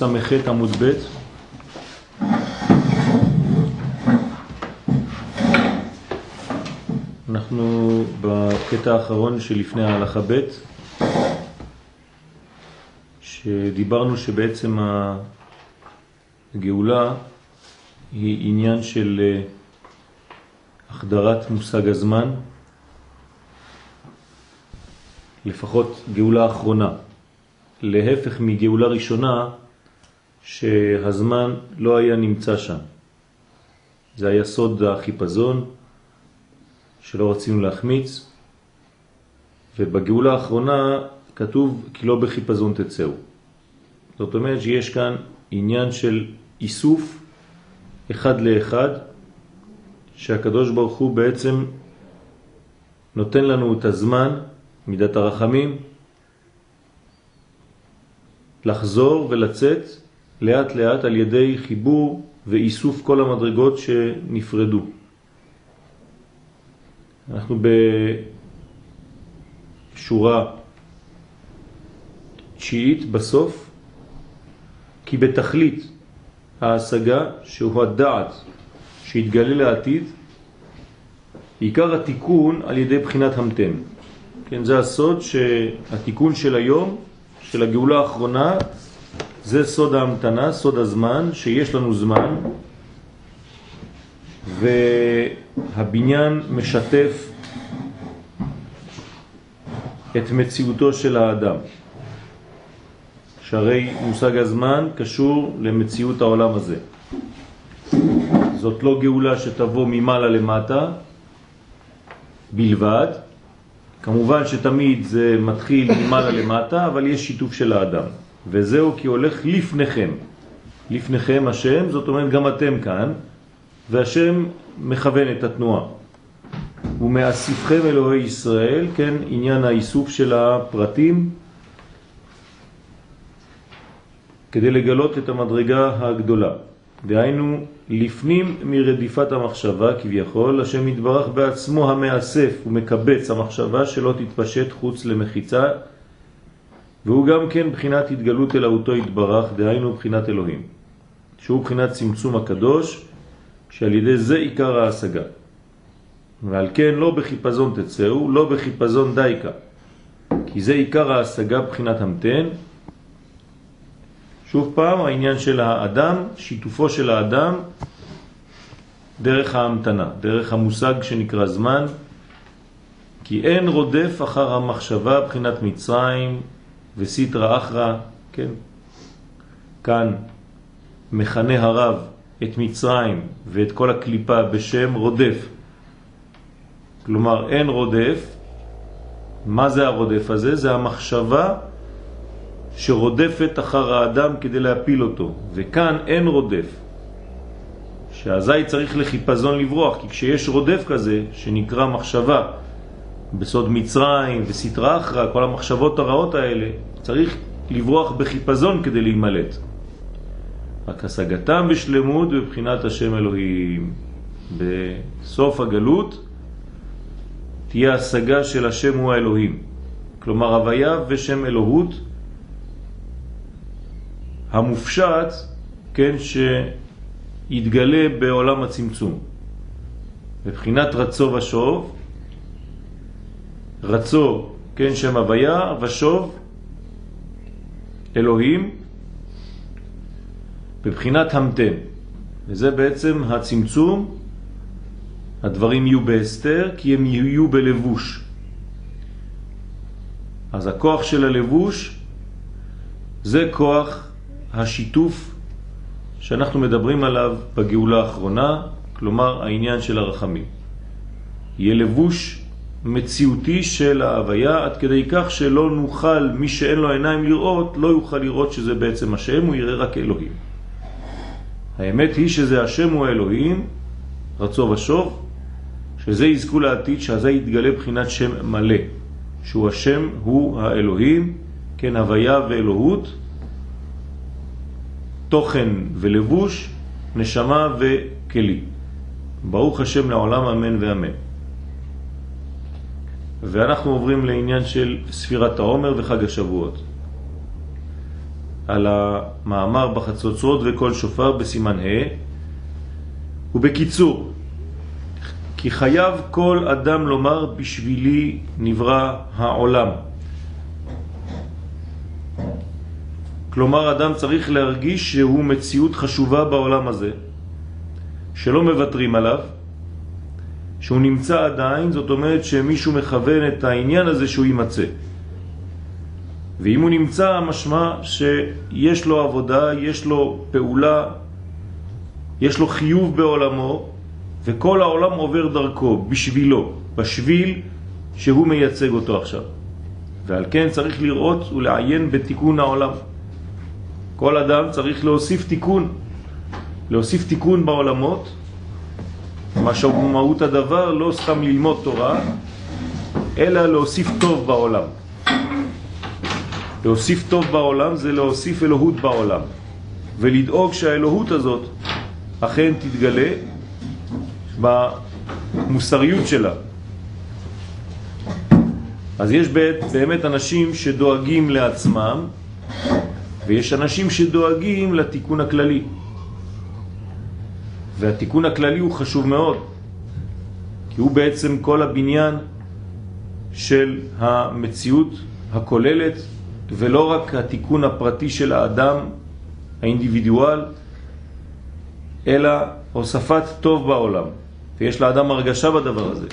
קס"ח עמוד ב' אנחנו בקטע האחרון שלפני ההלכה ב' שדיברנו שבעצם הגאולה היא עניין של אה, החדרת מושג הזמן, לפחות גאולה אחרונה. להפך מגאולה ראשונה שהזמן לא היה נמצא שם. זה היה סוד החיפזון שלא רצינו להחמיץ, ובגאולה האחרונה כתוב כי לא בחיפזון תצאו. זאת אומרת שיש כאן עניין של איסוף אחד לאחד, שהקדוש ברוך הוא בעצם נותן לנו את הזמן, מידת הרחמים, לחזור ולצאת לאט לאט על ידי חיבור ואיסוף כל המדרגות שנפרדו. אנחנו בשורה תשיעית בסוף, כי בתכלית ההשגה שהוא הדעת שהתגלה לעתיד, עיקר התיקון על ידי בחינת המתן. כן, זה הסוד שהתיקון של היום של הגאולה האחרונה זה סוד ההמתנה, סוד הזמן, שיש לנו זמן והבניין משתף את מציאותו של האדם. שהרי מושג הזמן קשור למציאות העולם הזה. זאת לא גאולה שתבוא ממעלה למטה בלבד, כמובן שתמיד זה מתחיל ממעלה למטה, אבל יש שיתוף של האדם. וזהו כי הולך לפניכם. לפניכם השם, זאת אומרת גם אתם כאן, והשם מכוון את התנועה. ומאסיפכם אלוהי ישראל, כן, עניין האיסוף של הפרטים, כדי לגלות את המדרגה הגדולה. דהיינו, לפנים מרדיפת המחשבה כביכול, השם מתברך בעצמו המאסף ומקבץ המחשבה שלא תתפשט חוץ למחיצה, והוא גם כן בחינת התגלות אלוהותו התברך, דהיינו בחינת אלוהים, שהוא בחינת צמצום הקדוש, שעל ידי זה עיקר ההשגה. ועל כן לא בחיפזון תצאו, לא בחיפזון דייקה, כי זה עיקר ההשגה בחינת המתן, שוב פעם, העניין של האדם, שיתופו של האדם דרך ההמתנה, דרך המושג שנקרא זמן, כי אין רודף אחר המחשבה בחינת מצרים וסיטרה אחרא, כן? כאן מכנה הרב את מצרים ואת כל הקליפה בשם רודף. כלומר, אין רודף. מה זה הרודף הזה? זה המחשבה שרודפת אחר האדם כדי להפיל אותו, וכאן אין רודף. שאזי צריך לחיפזון לברוח, כי כשיש רודף כזה, שנקרא מחשבה, בסוד מצרים וסתרה אחרא, כל המחשבות הרעות האלה, צריך לברוח בחיפזון כדי להימלט. רק השגתם בשלמות בבחינת השם אלוהים. בסוף הגלות תהיה השגה של השם הוא האלוהים. כלומר הוויה ושם אלוהות המופשט, כן, שיתגלה בעולם הצמצום. בבחינת רצו ושוב, רצו, כן, שם הוויה, ושוב, אלוהים, בבחינת המתן. וזה בעצם הצמצום, הדברים יהיו בהסתר, כי הם יהיו בלבוש. אז הכוח של הלבוש זה כוח השיתוף שאנחנו מדברים עליו בגאולה האחרונה, כלומר העניין של הרחמים. יהיה לבוש מציאותי של ההוויה עד כדי כך שלא נוכל, מי שאין לו עיניים לראות, לא יוכל לראות שזה בעצם השם, הוא יראה רק אלוהים. האמת היא שזה השם הוא האלוהים, רצו ושוב, שזה יזכו לעתיד, שזה יתגלה בחינת שם מלא, שהוא השם הוא האלוהים, כן, הוויה ואלוהות, תוכן ולבוש, נשמה וכלי. ברוך השם לעולם אמן ואמן. ואנחנו עוברים לעניין של ספירת העומר וחג השבועות. על המאמר בחצוצרות וכל שופר בסימן ה' ובקיצור, כי חייב כל אדם לומר בשבילי נברא העולם. כלומר, אדם צריך להרגיש שהוא מציאות חשובה בעולם הזה, שלא מבטרים עליו, שהוא נמצא עדיין, זאת אומרת שמישהו מכוון את העניין הזה שהוא יימצא. ואם הוא נמצא, משמע שיש לו עבודה, יש לו פעולה, יש לו חיוב בעולמו, וכל העולם עובר דרכו, בשבילו, בשביל שהוא מייצג אותו עכשיו. ועל כן צריך לראות ולעיין בתיקון העולם. כל אדם צריך להוסיף תיקון, להוסיף תיקון בעולמות, מה מהות הדבר לא סתם ללמוד תורה, אלא להוסיף טוב בעולם. להוסיף טוב בעולם זה להוסיף אלוהות בעולם, ולדאוג שהאלוהות הזאת אכן תתגלה במוסריות שלה. אז יש באמת אנשים שדואגים לעצמם, ויש אנשים שדואגים לתיקון הכללי. והתיקון הכללי הוא חשוב מאוד, כי הוא בעצם כל הבניין של המציאות הכוללת, ולא רק התיקון הפרטי של האדם, האינדיבידואל, אלא הוספת טוב בעולם. ויש לאדם הרגשה בדבר הזה.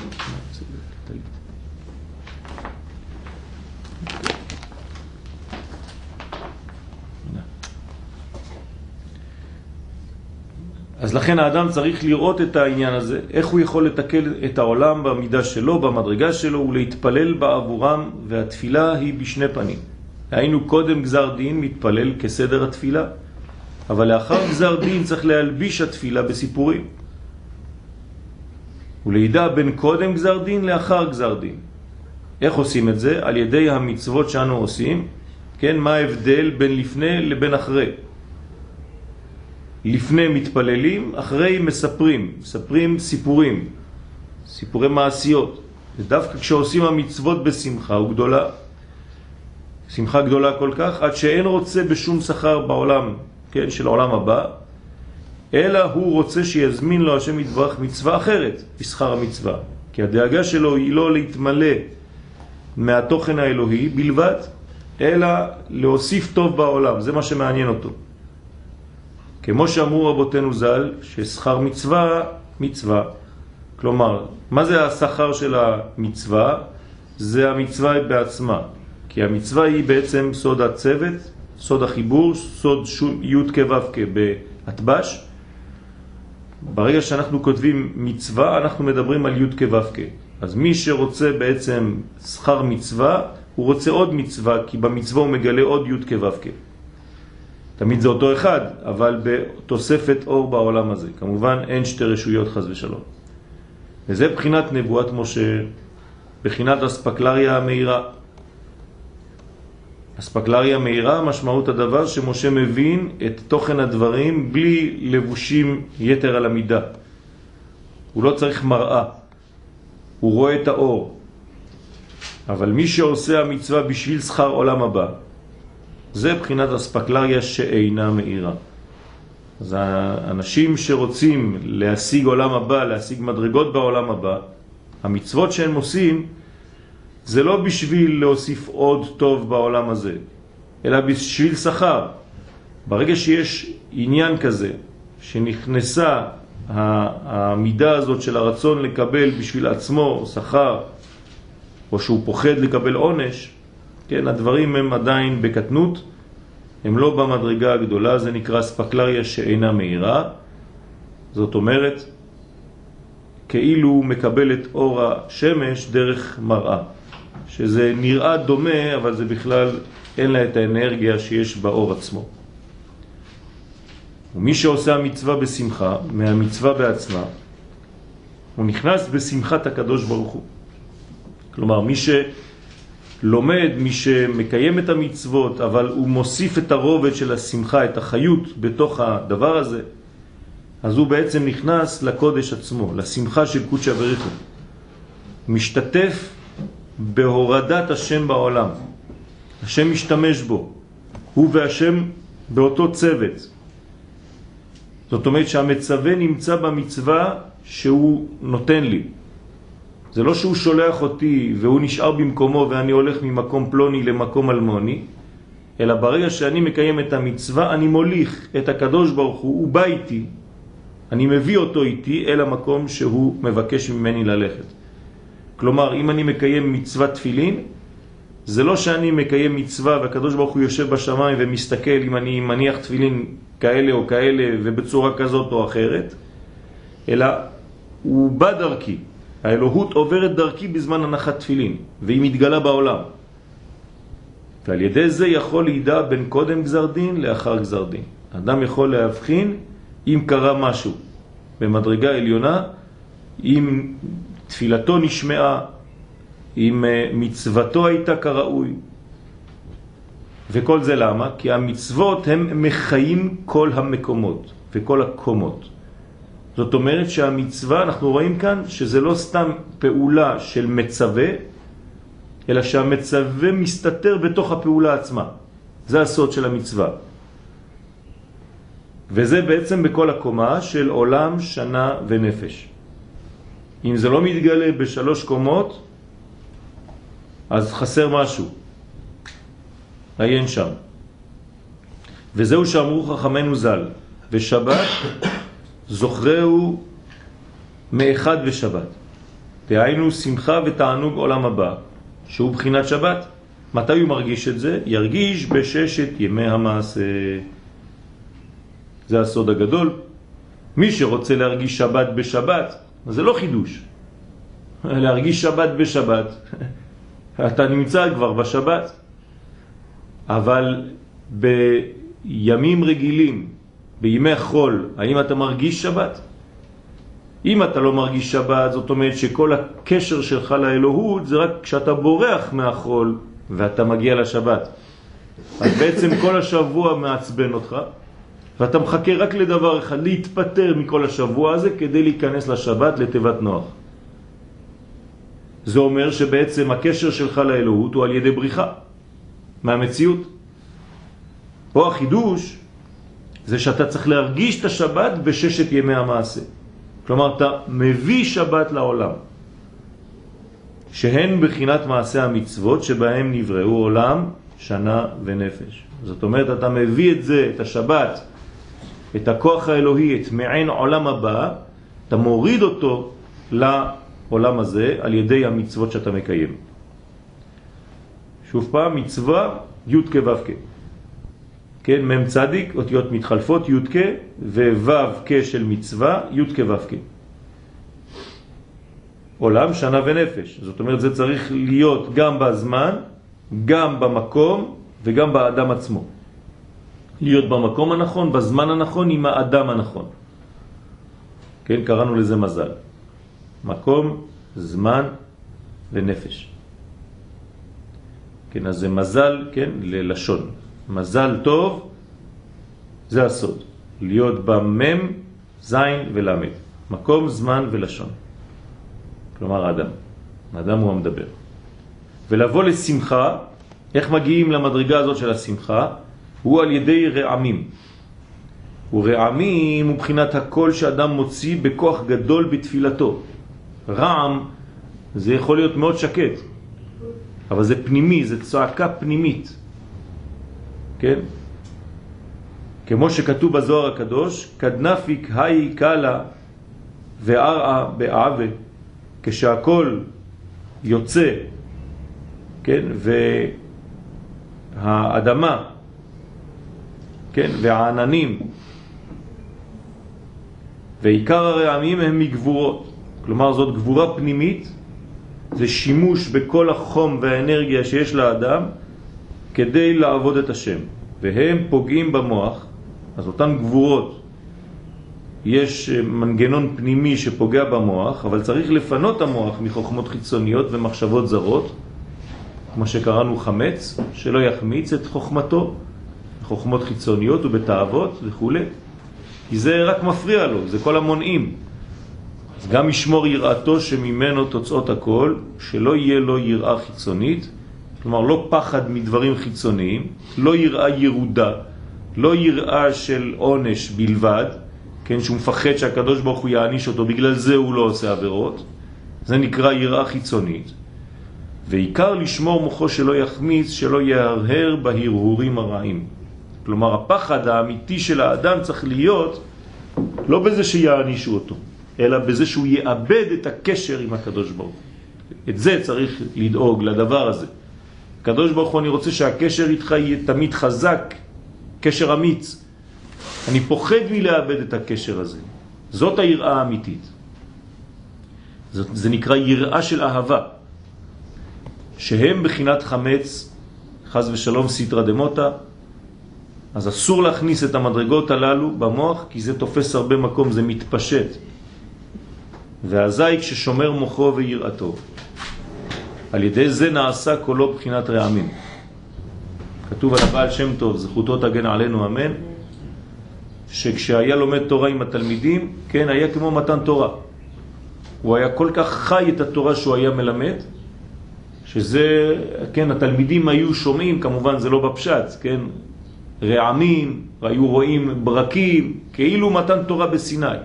אז לכן האדם צריך לראות את העניין הזה, איך הוא יכול לתקל את העולם במידה שלו, במדרגה שלו, ולהתפלל בעבורם, והתפילה היא בשני פנים. היינו קודם גזר דין מתפלל כסדר התפילה, אבל לאחר גזר דין צריך להלביש התפילה בסיפורים. ולידע בין קודם גזר דין לאחר גזר דין. איך עושים את זה? על ידי המצוות שאנו עושים, כן, מה ההבדל בין לפני לבין אחרי. לפני מתפללים, אחרי מספרים, מספרים סיפורים, סיפורי מעשיות. ודווקא כשעושים המצוות בשמחה הוא גדולה, שמחה גדולה כל כך, עד שאין רוצה בשום שכר בעולם, כן, של העולם הבא, אלא הוא רוצה שיזמין לו השם יתברך מצווה אחרת בשכר המצווה. כי הדאגה שלו היא לא להתמלא מהתוכן האלוהי בלבד, אלא להוסיף טוב בעולם, זה מה שמעניין אותו. כמו שאמרו רבותינו ז"ל, ששכר מצווה, מצווה. כלומר, מה זה השכר של המצווה? זה המצווה בעצמה. כי המצווה היא בעצם סוד הצוות, סוד החיבור, סוד י' כו' בהטבש. ברגע שאנחנו כותבים מצווה, אנחנו מדברים על י' כו' אז מי שרוצה בעצם שכר מצווה, הוא רוצה עוד מצווה, כי במצווה הוא מגלה עוד י' כו' תמיד זה אותו אחד, אבל בתוספת אור בעולם הזה. כמובן אין שתי רשויות חז ושלום. וזה בחינת נבואת משה, בחינת אספקלריה המהירה. אספקלריה מהירה, משמעות הדבר שמשה מבין את תוכן הדברים בלי לבושים יתר על המידה. הוא לא צריך מראה, הוא רואה את האור. אבל מי שעושה המצווה בשביל שכר עולם הבא, זה בחינת אספקלריה שאינה מאירה. אז האנשים שרוצים להשיג עולם הבא, להשיג מדרגות בעולם הבא, המצוות שהם עושים זה לא בשביל להוסיף עוד טוב בעולם הזה, אלא בשביל שכר. ברגע שיש עניין כזה, שנכנסה המידה הזאת של הרצון לקבל בשביל עצמו שכר, או שהוא פוחד לקבל עונש, כן, הדברים הם עדיין בקטנות, הם לא במדרגה הגדולה, זה נקרא ספקלריה שאינה מהירה, זאת אומרת, כאילו הוא מקבל את אור השמש דרך מראה, שזה נראה דומה, אבל זה בכלל אין לה את האנרגיה שיש באור עצמו. ומי שעושה המצווה בשמחה, מהמצווה בעצמה, הוא נכנס בשמחת הקדוש ברוך הוא. כלומר, מי ש... לומד מי שמקיים את המצוות, אבל הוא מוסיף את הרובד של השמחה, את החיות בתוך הדבר הזה, אז הוא בעצם נכנס לקודש עצמו, לשמחה של קודשא בריחו. משתתף בהורדת השם בעולם. השם משתמש בו. הוא והשם באותו צוות. זאת אומרת שהמצווה נמצא במצווה שהוא נותן לי. זה לא שהוא שולח אותי והוא נשאר במקומו ואני הולך ממקום פלוני למקום אלמוני, אלא ברגע שאני מקיים את המצווה אני מוליך את הקדוש ברוך הוא, הוא בא איתי, אני מביא אותו איתי אל המקום שהוא מבקש ממני ללכת. כלומר, אם אני מקיים מצוות תפילין, זה לא שאני מקיים מצווה והקדוש ברוך הוא יושב בשמיים ומסתכל אם אני מניח תפילין כאלה או כאלה ובצורה כזאת או אחרת, אלא הוא בא דרכי. האלוהות עוברת דרכי בזמן הנחת תפילין, והיא מתגלה בעולם. ועל ידי זה יכול לידע בין קודם גזר דין לאחר גזר דין. אדם יכול להבחין אם קרה משהו במדרגה עליונה, אם תפילתו נשמעה, אם אה, מצוותו הייתה כראוי. וכל זה למה? כי המצוות הם מחיים כל המקומות וכל הקומות. זאת אומרת שהמצווה, אנחנו רואים כאן שזה לא סתם פעולה של מצווה, אלא שהמצווה מסתתר בתוך הפעולה עצמה. זה הסוד של המצווה. וזה בעצם בכל הקומה של עולם, שנה ונפש. אם זה לא מתגלה בשלוש קומות, אז חסר משהו. עיין שם. וזהו שאמרו חכמנו ז"ל, ושבת זוכרהו מאחד ושבת. דהיינו שמחה ותענוג עולם הבא, שהוא בחינת שבת. מתי הוא מרגיש את זה? ירגיש בששת ימי המעשה. זה הסוד הגדול. מי שרוצה להרגיש שבת בשבת, זה לא חידוש. להרגיש שבת בשבת, אתה נמצא כבר בשבת. אבל בימים רגילים, בימי חול, האם אתה מרגיש שבת? אם אתה לא מרגיש שבת, זאת אומרת שכל הקשר שלך לאלוהות זה רק כשאתה בורח מהחול ואתה מגיע לשבת. אז בעצם כל השבוע מעצבן אותך, ואתה מחכה רק לדבר אחד, להתפטר מכל השבוע הזה כדי להיכנס לשבת לתיבת נוח. זה אומר שבעצם הקשר שלך לאלוהות הוא על ידי בריחה מהמציאות. פה החידוש זה שאתה צריך להרגיש את השבת בששת ימי המעשה. כלומר, אתה מביא שבת לעולם, שהן בחינת מעשה המצוות שבהם נבראו עולם, שנה ונפש. זאת אומרת, אתה מביא את זה, את השבת, את הכוח האלוהי, את מעין עולם הבא, אתה מוריד אותו לעולם הזה על ידי המצוות שאתה מקיים. שוב פעם, מצווה י' כו' כ'. כן, מ' צדיק, אותיות מתחלפות, י' כ' וו' כ' של מצווה, י' כ' כ'. עולם, שנה ונפש. זאת אומרת, זה צריך להיות גם בזמן, גם במקום וגם באדם עצמו. להיות במקום הנכון, בזמן הנכון, עם האדם הנכון. כן, קראנו לזה מזל. מקום, זמן ונפש. כן, אז זה מזל, כן, ללשון. מזל טוב זה הסוד. להיות במם, זין ולמד. מקום, זמן ולשון. כלומר האדם. האדם הוא המדבר. ולבוא לשמחה, איך מגיעים למדרגה הזאת של השמחה? הוא על ידי רעמים. ורעמים הוא בחינת הקול שאדם מוציא בכוח גדול בתפילתו. רעם זה יכול להיות מאוד שקט, אבל זה פנימי, זה צעקה פנימית. כן? כמו שכתוב בזוהר הקדוש, כדנפיק היי קלה וערעה בעווה, כשהכל יוצא, כן? והאדמה, כן? והעננים, ועיקר הרעמים הם מגבורות. כלומר זאת גבורה פנימית, זה שימוש בכל החום והאנרגיה שיש לאדם כדי לעבוד את השם, והם פוגעים במוח, אז אותן גבורות, יש מנגנון פנימי שפוגע במוח, אבל צריך לפנות המוח מחוכמות חיצוניות ומחשבות זרות, כמו שקראנו חמץ, שלא יחמיץ את חוכמתו, חוכמות חיצוניות ובתאוות וכו', כי זה רק מפריע לו, זה כל המונעים. אז גם ישמור יראתו שממנו תוצאות הכל, שלא יהיה לו יראה חיצונית, כלומר לא פחד מדברים חיצוניים, לא יראה ירודה, לא יראה של עונש בלבד, כן, שהוא מפחד שהקדוש ברוך הוא יעניש אותו, בגלל זה הוא לא עושה עבירות, זה נקרא יראה חיצונית. ועיקר לשמור מוחו שלא יחמיץ, שלא יהרהר בהרהורים הרעים. כלומר, הפחד האמיתי של האדם צריך להיות לא בזה שיענישו אותו, אלא בזה שהוא יאבד את הקשר עם הקדוש ברוך הוא. את זה צריך לדאוג, לדבר הזה. הקדוש ברוך הוא, אני רוצה שהקשר איתך יהיה תמיד חזק, קשר אמיץ. אני פוחד מלאבד את הקשר הזה. זאת היראה האמיתית. זאת, זה נקרא יראה של אהבה, שהם בחינת חמץ, חז ושלום סיטרא דמוטה, אז אסור להכניס את המדרגות הללו במוח, כי זה תופס הרבה מקום, זה מתפשט. והזי כששומר מוחו ויראתו. על ידי זה נעשה קולו בחינת רעמים. כתוב על הבעל שם טוב, זכותו תגן עלינו אמן, שכשהיה לומד תורה עם התלמידים, כן, היה כמו מתן תורה. הוא היה כל כך חי את התורה שהוא היה מלמד, שזה, כן, התלמידים היו שומעים, כמובן זה לא בפשט, כן, רעמים, היו רואים ברקים, כאילו מתן תורה בסיני.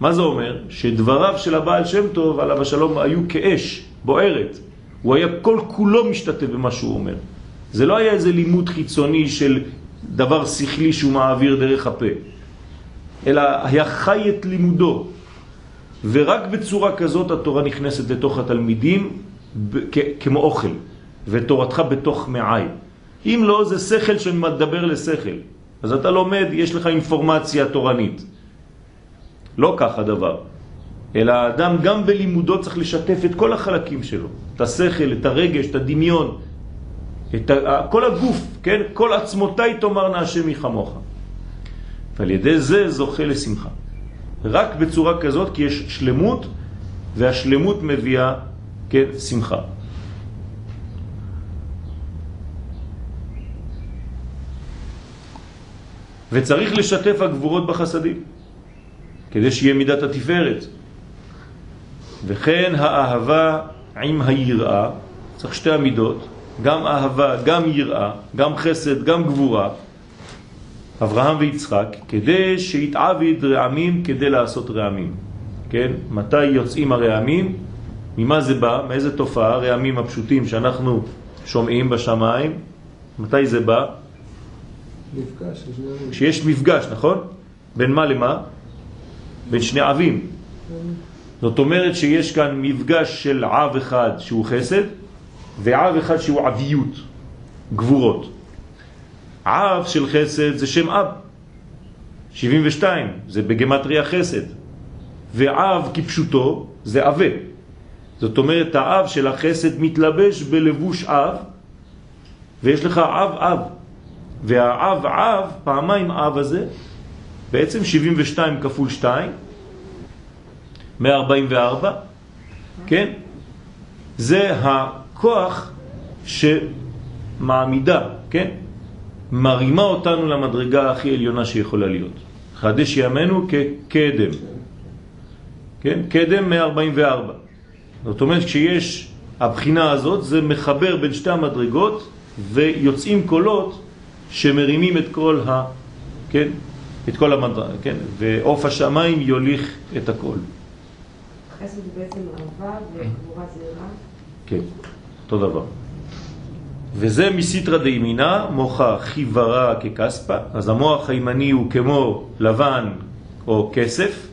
מה זה אומר? שדבריו של הבעל שם טוב, עליו השלום, היו כאש, בוערת. הוא היה כל כולו משתתף במה שהוא אומר. זה לא היה איזה לימוד חיצוני של דבר שכלי שהוא מעביר דרך הפה, אלא היה חי את לימודו. ורק בצורה כזאת התורה נכנסת לתוך התלמידים כמו אוכל, ותורתך בתוך מעי. אם לא, זה שכל שמדבר לשכל. אז אתה לומד, יש לך אינפורמציה תורנית. לא כך הדבר. אלא האדם גם בלימודו צריך לשתף את כל החלקים שלו. את השכל, את הרגש, את הדמיון, את ה... כל הגוף, כן? כל עצמותיי תאמרנה השם מחמוך. ועל ידי זה זוכה לשמחה. רק בצורה כזאת, כי יש שלמות, והשלמות מביאה, כן, שמחה. וצריך לשתף הגבורות בחסדים, כדי שיהיה מידת התפארת. וכן האהבה עם היראה, צריך שתי המידות, גם אהבה, גם יראה, גם חסד, גם גבורה, אברהם ויצחק, כדי שיתעביד רעמים כדי לעשות רעמים. כן? מתי יוצאים הרעמים? ממה זה בא? מאיזה תופעה? רעמים הפשוטים שאנחנו שומעים בשמיים. מתי זה בא? מפגש. כשיש מפגש, נכון? בין מה למה? בין שני עבים. זאת אומרת שיש כאן מפגש של עב אחד שהוא חסד ועב אחד שהוא עביות, גבורות. עב של חסד זה שם אב, 72, זה בגמטריה חסד. ועב כפשוטו זה אבה. זאת אומרת, האב של החסד מתלבש בלבוש אב, ויש לך אב אב. והאב אב, פעמיים אב הזה, בעצם 72 כפול 2, 144, כן? זה הכוח שמעמידה, כן? מרימה אותנו למדרגה הכי עליונה שיכולה להיות. חדש ימינו כקדם. כן? קדם 144. זאת אומרת, כשיש הבחינה הזאת, זה מחבר בין שתי המדרגות ויוצאים קולות שמרימים את כל ה... כן? את כל המדרגה, כן? ועוף השמיים יוליך את הכל. חסד זה בעצם אהבה וגבורה זה רע? כן, אותו דבר. וזה מסיטרא דימינה, מוחה חיוורה ככספה, אז המוח הימני הוא כמו לבן או כסף,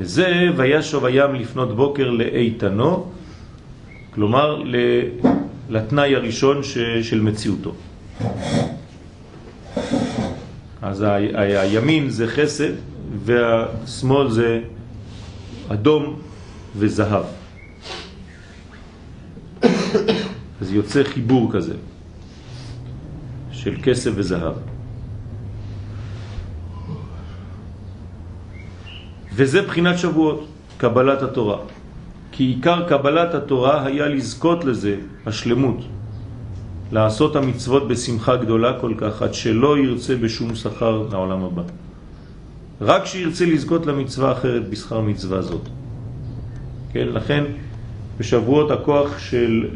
וזה וישוב הים לפנות בוקר לאיתנו, כלומר לתנאי הראשון של מציאותו. אז הימין זה חסד והשמאל זה אדום וזהב. אז יוצא חיבור כזה של כסף וזהב. וזה בחינת שבועות, קבלת התורה. כי עיקר קבלת התורה היה לזכות לזה, השלמות. לעשות המצוות בשמחה גדולה כל כך, עד שלא ירצה בשום שכר לעולם הבא. רק שירצה לזכות למצווה אחרת בשכר מצווה זאת. כן, לכן בשבועות הכוח של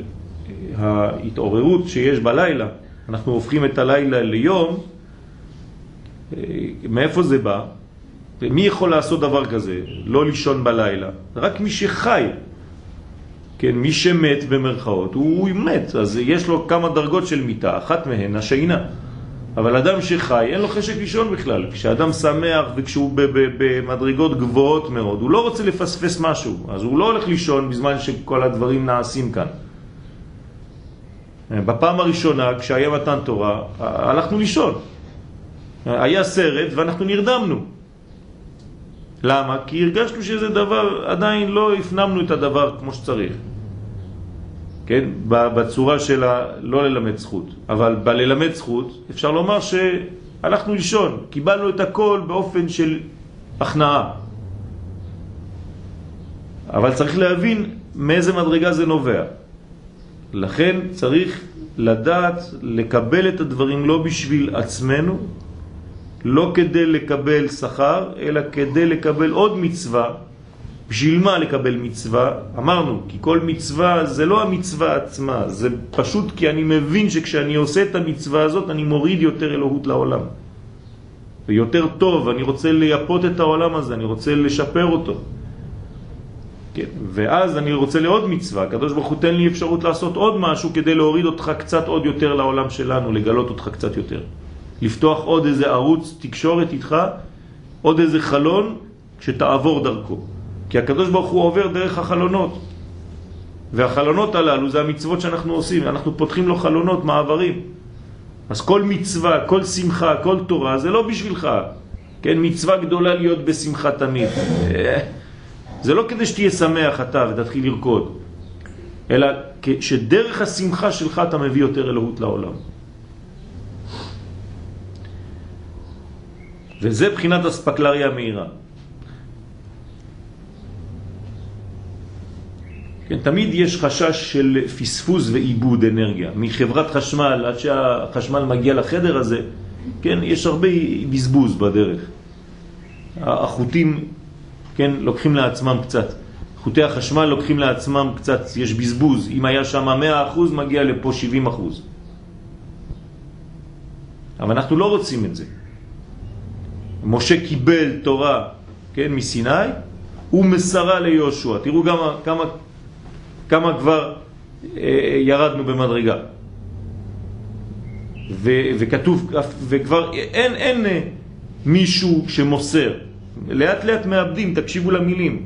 ההתעוררות שיש בלילה, אנחנו הופכים את הלילה ליום, מאיפה זה בא? מי יכול לעשות דבר כזה? לא לישון בלילה. רק מי שחי. כן, מי שמת במרכאות, הוא, הוא מת, אז יש לו כמה דרגות של מיטה, אחת מהן השינה. אבל אדם שחי, אין לו חשק לישון בכלל. כשאדם שמח וכשהוא במדרגות גבוהות מאוד, הוא לא רוצה לפספס משהו, אז הוא לא הולך לישון בזמן שכל הדברים נעשים כאן. בפעם הראשונה, כשהיה מתן תורה, הלכנו לישון. היה סרט ואנחנו נרדמנו. למה? כי הרגשנו שזה דבר, עדיין לא הפנמנו את הדבר כמו שצריך. כן? בצורה של לא ללמד זכות. אבל בללמד זכות אפשר לומר שהלכנו לישון, קיבלנו את הכל באופן של הכנעה. אבל צריך להבין מאיזה מדרגה זה נובע. לכן צריך לדעת לקבל את הדברים לא בשביל עצמנו, לא כדי לקבל שכר, אלא כדי לקבל עוד מצווה. בשביל מה לקבל מצווה? אמרנו, כי כל מצווה זה לא המצווה עצמה, זה פשוט כי אני מבין שכשאני עושה את המצווה הזאת אני מוריד יותר אלוהות לעולם. ויותר טוב, אני רוצה לייפות את העולם הזה, אני רוצה לשפר אותו. כן, ואז אני רוצה לעוד מצווה, הקדוש ברוך הוא תן לי אפשרות לעשות עוד משהו כדי להוריד אותך קצת עוד יותר לעולם שלנו, לגלות אותך קצת יותר. לפתוח עוד איזה ערוץ תקשורת איתך, עוד איזה חלון שתעבור דרכו. כי הקדוש ברוך הוא עובר דרך החלונות. והחלונות הללו זה המצוות שאנחנו עושים, אנחנו פותחים לו חלונות, מעברים. אז כל מצווה, כל שמחה, כל תורה, זה לא בשבילך. כן, מצווה גדולה להיות בשמחה תמיד. זה לא כדי שתהיה שמח אתה ותתחיל לרקוד, אלא שדרך השמחה שלך אתה מביא יותר אלוהות לעולם. וזה בחינת אספקלריה מהירה. כן, תמיד יש חשש של פספוס ואיבוד אנרגיה. מחברת חשמל עד שהחשמל מגיע לחדר הזה, כן, יש הרבה בזבוז בדרך. החוטים, כן, לוקחים לעצמם קצת. חוטי החשמל לוקחים לעצמם קצת, יש בזבוז. אם היה שם 100% מגיע לפה 70%. אבל אנחנו לא רוצים את זה. משה קיבל תורה, כן, מסיני, הוא מסרה ליהושע. תראו גם כמה כמה כבר אה, ירדנו במדרגה. ו, וכתוב, וכבר אין, אין אה, מישהו שמוסר. לאט לאט מאבדים, תקשיבו למילים.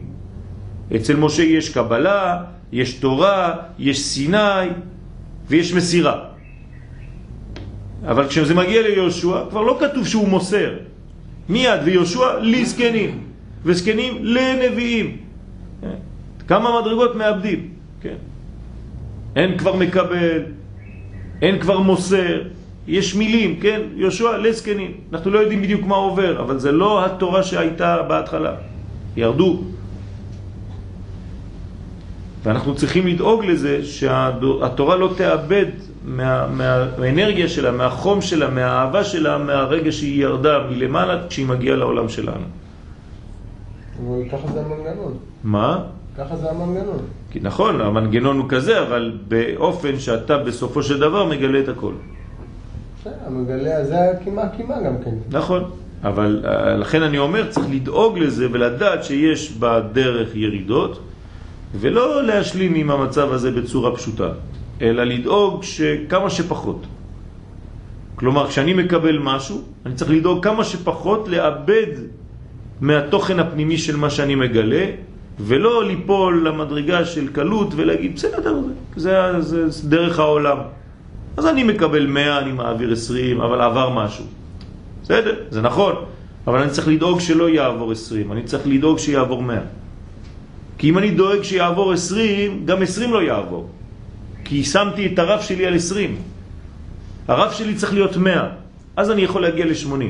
אצל משה יש קבלה, יש תורה, יש סיני ויש מסירה. אבל כשזה מגיע ליהושע, כבר לא כתוב שהוא מוסר. מיד, ויהושע לזקנים, וזקנים לנביאים. כמה מדרגות מאבדים. כן. אין כבר מקבל, אין כבר מוסר, יש מילים, כן? יהושע לזקנים. אנחנו לא יודעים בדיוק מה עובר, אבל זה לא התורה שהייתה בהתחלה. ירדו. ואנחנו צריכים לדאוג לזה שהתורה לא תאבד מה, מה, מהאנרגיה שלה, מהחום שלה, מהאהבה שלה, מהרגע שהיא ירדה מלמעלה כשהיא מגיעה לעולם שלנו. אבל ככה זה המנגנון. מה? ככה זה המנגנון. כי נכון, המנגנון הוא כזה, אבל באופן שאתה בסופו של דבר מגלה את הכל. המגלה, זה כמעט כמעט גם כן. נכון, אבל אה, לכן אני אומר, צריך לדאוג לזה ולדעת שיש בדרך ירידות, ולא להשלים עם המצב הזה בצורה פשוטה, אלא לדאוג שכמה שפחות. כלומר, כשאני מקבל משהו, אני צריך לדאוג כמה שפחות לאבד מהתוכן הפנימי של מה שאני מגלה, ולא ליפול למדרגה של קלות ולהגיד, בסדר, זה, זה, זה דרך העולם. אז אני מקבל 100, אני מעביר 20, אבל עבר משהו. בסדר, זה נכון, אבל אני צריך לדאוג שלא יעבור 20, אני צריך לדאוג שיעבור 100. כי אם אני דואג שיעבור 20, גם 20 לא יעבור. כי שמתי את הרף שלי על 20. הרף שלי צריך להיות 100, אז אני יכול להגיע ל-80.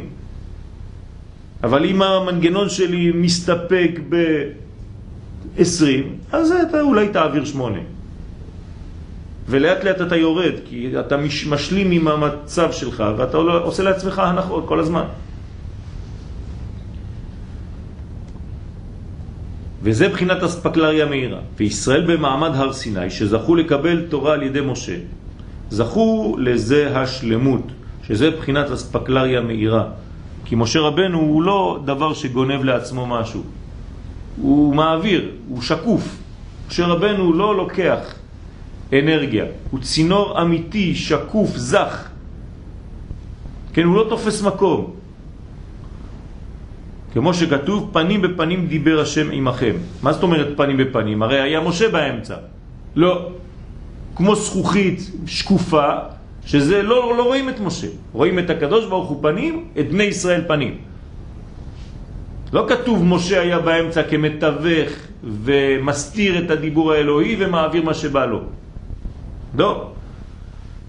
אבל אם המנגנון שלי מסתפק ב... 20, אז אתה אולי תעביר 8. ולאט לאט אתה יורד, כי אתה משלים עם המצב שלך, ואתה עושה לעצמך הנחות כל הזמן. וזה בחינת אספקלריה מהירה. וישראל במעמד הר סיני, שזכו לקבל תורה על ידי משה, זכו לזה השלמות, שזה בחינת אספקלריה מהירה. כי משה רבנו הוא לא דבר שגונב לעצמו משהו. הוא מעביר, הוא שקוף. משה רבנו לא לוקח אנרגיה, הוא צינור אמיתי, שקוף, זך. כן, הוא לא תופס מקום. כמו שכתוב, פנים בפנים דיבר השם עמכם. מה זאת אומרת פנים בפנים? הרי היה משה באמצע. לא. כמו זכוכית שקופה, שזה לא, לא רואים את משה. רואים את הקדוש ברוך הוא פנים, את בני ישראל פנים. לא כתוב משה היה באמצע כמתווך ומסתיר את הדיבור האלוהי ומעביר מה שבא לו. לא.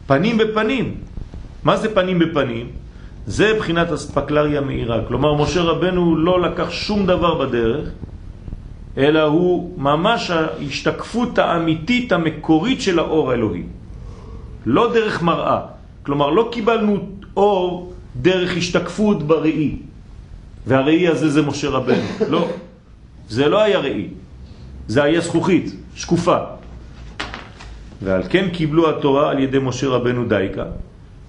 פנים בפנים. מה זה פנים בפנים? זה בחינת אספקלריה מאירה. כלומר, משה רבנו לא לקח שום דבר בדרך, אלא הוא ממש ההשתקפות האמיתית המקורית של האור האלוהי. לא דרך מראה. כלומר, לא קיבלנו אור דרך השתקפות בראי. והראי הזה זה משה רבנו. לא. זה לא היה ראי. זה היה זכוכית, שקופה. ועל כן קיבלו התורה על ידי משה רבנו דייקה,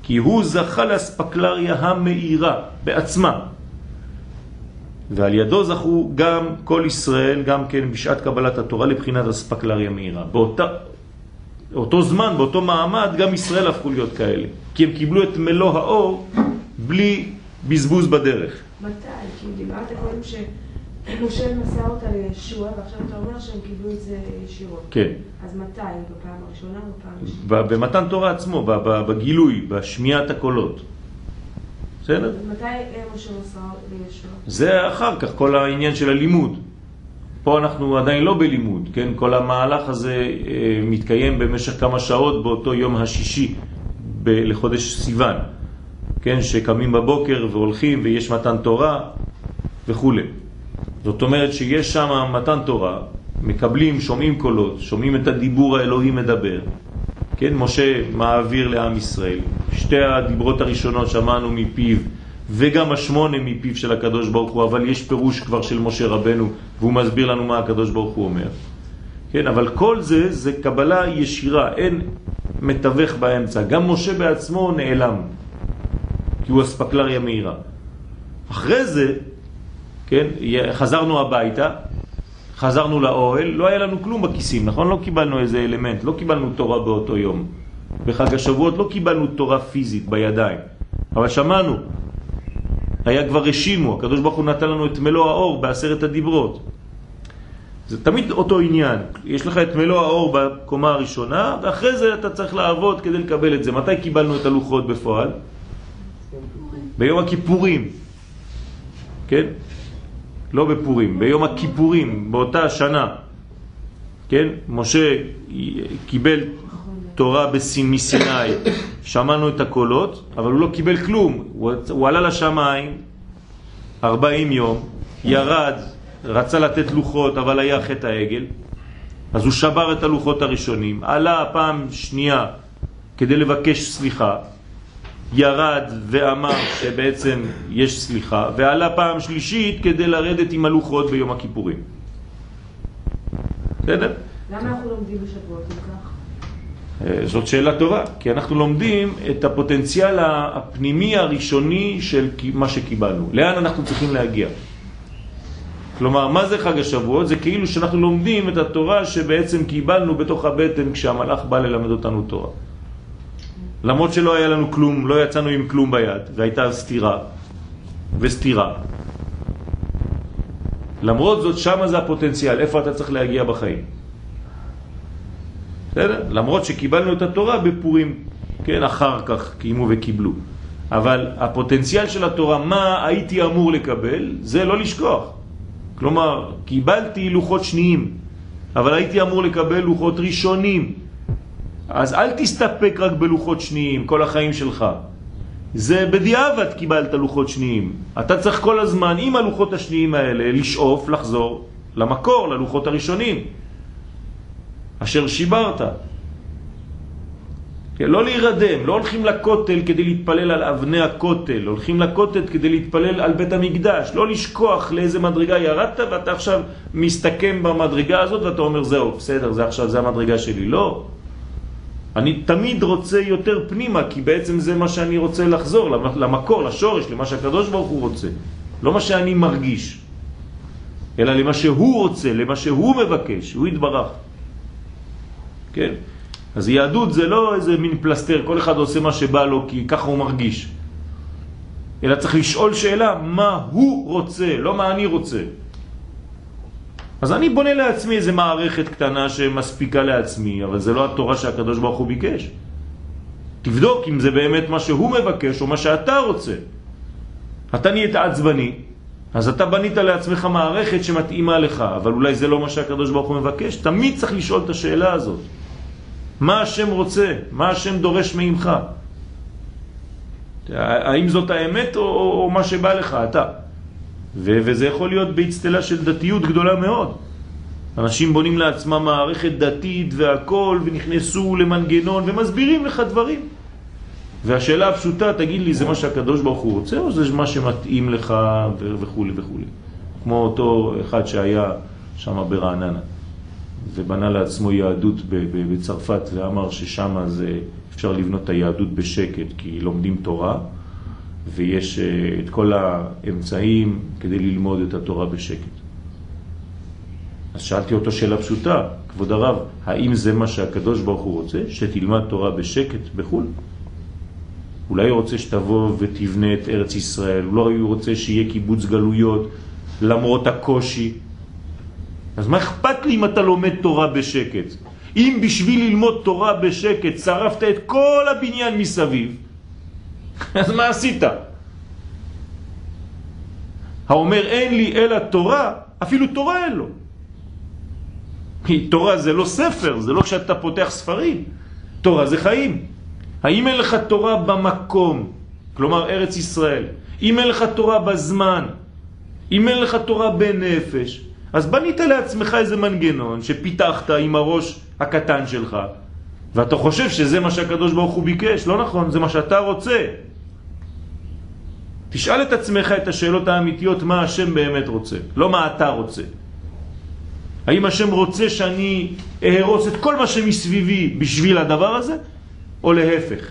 כי הוא זכה לאספקלריה המאירה בעצמה. ועל ידו זכו גם כל ישראל, גם כן בשעת קבלת התורה לבחינת אספקלריה מאירה. באותה, אותו זמן, באותו מעמד, גם ישראל הפכו להיות כאלה. כי הם קיבלו את מלוא האור בלי בזבוז בדרך. מתי? כי דיברת קודם שמשה מסר אותה לישוע, ועכשיו אתה אומר שהם קיבלו את זה ישירות. כן. אז מתי? בפעם הראשונה או בפעם השנייה? במתן תורה עצמו, בגילוי, בשמיעת הקולות. בסדר? מתי משה מסר לישוע? זה אחר כך, כל העניין של הלימוד. פה אנחנו עדיין לא בלימוד, כן? כל המהלך הזה אה, מתקיים במשך כמה שעות באותו יום השישי לחודש סיוון, כן? שקמים בבוקר והולכים ויש מתן תורה וכו'. זאת אומרת שיש שם מתן תורה, מקבלים, שומעים קולות, שומעים את הדיבור האלוהי מדבר. כן, משה מעביר לעם ישראל. שתי הדיברות הראשונות שמענו מפיו, וגם השמונה מפיו של הקדוש ברוך הוא, אבל יש פירוש כבר של משה רבנו, והוא מסביר לנו מה הקדוש ברוך הוא אומר. כן, אבל כל זה, זה קבלה ישירה, אין מתווך באמצע. גם משה בעצמו נעלם, כי הוא אספקלריה מהירה. אחרי זה, כן, חזרנו הביתה, חזרנו לאוהל, לא היה לנו כלום בכיסים, נכון? לא קיבלנו איזה אלמנט, לא קיבלנו תורה באותו יום. בחג השבועות לא קיבלנו תורה פיזית בידיים, אבל שמענו, היה כבר רשימו, הקדוש ברוך הוא נתן לנו את מלוא האור בעשרת הדיברות. זה תמיד אותו עניין, יש לך את מלוא האור בקומה הראשונה, ואחרי זה אתה צריך לעבוד כדי לקבל את זה. מתי קיבלנו את הלוחות בפועל? ביום הכיפורים, כן? לא בפורים, ביום הכיפורים, באותה שנה, כן? משה קיבל תורה בסין מסיני, שמענו את הקולות, אבל הוא לא קיבל כלום. הוא, הוא עלה לשמיים 40 יום, ירד, רצה לתת לוחות, אבל היה חטא העגל, אז הוא שבר את הלוחות הראשונים, עלה פעם שנייה כדי לבקש סליחה, ירד ואמר שבעצם יש סליחה, ועלה פעם שלישית כדי לרדת עם הלוחות ביום הכיפורים. בסדר? למה אנחנו לומדים בשבועות אם כך? אה, זאת שאלה טובה, כי אנחנו לומדים את הפוטנציאל הפנימי הראשוני של מה שקיבלנו. לאן אנחנו צריכים להגיע? כלומר, מה זה חג השבועות? זה כאילו שאנחנו לומדים את התורה שבעצם קיבלנו בתוך הבטן כשהמלאך בא ללמד אותנו תורה. למרות שלא היה לנו כלום, לא יצאנו עם כלום ביד, והייתה סתירה וסתירה. למרות זאת, שמה זה הפוטנציאל, איפה אתה צריך להגיע בחיים. בסדר? למרות שקיבלנו את התורה בפורים, כן, אחר כך קיימו וקיבלו. אבל הפוטנציאל של התורה, מה הייתי אמור לקבל, זה לא לשכוח. כלומר, קיבלתי לוחות שניים, אבל הייתי אמור לקבל לוחות ראשונים. אז אל תסתפק רק בלוחות שניים כל החיים שלך. זה בדיעבד קיבלת לוחות שניים. אתה צריך כל הזמן עם הלוחות השניים האלה לשאוף, לחזור למקור, ללוחות הראשונים, אשר שיברת. כן, לא להירדם, לא הולכים לכותל כדי להתפלל על אבני הכותל, הולכים לכותל כדי להתפלל על בית המקדש, לא לשכוח לאיזה מדרגה ירדת ואתה עכשיו מסתכם במדרגה הזאת ואתה אומר זהו, בסדר, זה עכשיו, זה המדרגה שלי. לא. אני תמיד רוצה יותר פנימה, כי בעצם זה מה שאני רוצה לחזור, למקור, לשורש, למה שהקדוש ברוך הוא רוצה. לא מה שאני מרגיש, אלא למה שהוא רוצה, למה שהוא מבקש, הוא יתברך. כן? אז יהדות זה לא איזה מין פלסטר, כל אחד עושה מה שבא לו כי ככה הוא מרגיש. אלא צריך לשאול שאלה מה הוא רוצה, לא מה אני רוצה. אז אני בונה לעצמי איזה מערכת קטנה שמספיקה לעצמי, אבל זה לא התורה שהקדוש ברוך הוא ביקש. תבדוק אם זה באמת מה שהוא מבקש או מה שאתה רוצה. אתה נהיית עצבני, אז אתה בנית לעצמך מערכת שמתאימה לך, אבל אולי זה לא מה שהקדוש ברוך הוא מבקש. תמיד צריך לשאול את השאלה הזאת. מה השם רוצה? מה השם דורש ממך? האם זאת האמת או, או, או מה שבא לך, אתה? ו- וזה יכול להיות באצטלה של דתיות גדולה מאוד. אנשים בונים לעצמם מערכת דתית והכל, ונכנסו למנגנון ומסבירים לך דברים. והשאלה הפשוטה, תגיד לי, זה מה שהקדוש ברוך הוא רוצה, או זה מה שמתאים לך וכו' וכו'. כמו אותו אחד שהיה שם ברעננה, ובנה לעצמו יהדות בצרפת, ואמר ששם אפשר לבנות את היהדות בשקט, כי לומדים תורה, ויש אה, את כל האמצעים כדי ללמוד את התורה בשקט. אז שאלתי אותו שאלה פשוטה, כבוד הרב, האם זה מה שהקדוש ברוך הוא רוצה? שתלמד תורה בשקט בחו"ל? אולי הוא רוצה שתבוא ותבנה את ארץ ישראל, אולי הוא רוצה שיהיה קיבוץ גלויות למרות הקושי. אז מה אכפת לי אם אתה לומד תורה בשקט? אם בשביל ללמוד תורה בשקט שרפת את כל הבניין מסביב, אז מה עשית? האומר אין לי אלא תורה, אפילו תורה אין לו. כי תורה זה לא ספר, זה לא כשאתה פותח ספרים. תורה זה חיים. האם אין לך תורה במקום, כלומר ארץ ישראל, אם אין לך תורה בזמן, אם אין לך תורה בנפש, אז בנית לעצמך איזה מנגנון שפיתחת עם הראש הקטן שלך, ואתה חושב שזה מה שהקדוש ברוך הוא ביקש, לא נכון, זה מה שאתה רוצה. תשאל את עצמך את השאלות האמיתיות מה השם באמת רוצה, לא מה אתה רוצה. האם השם רוצה שאני אהרוס את כל מה שמסביבי בשביל הדבר הזה? או להפך.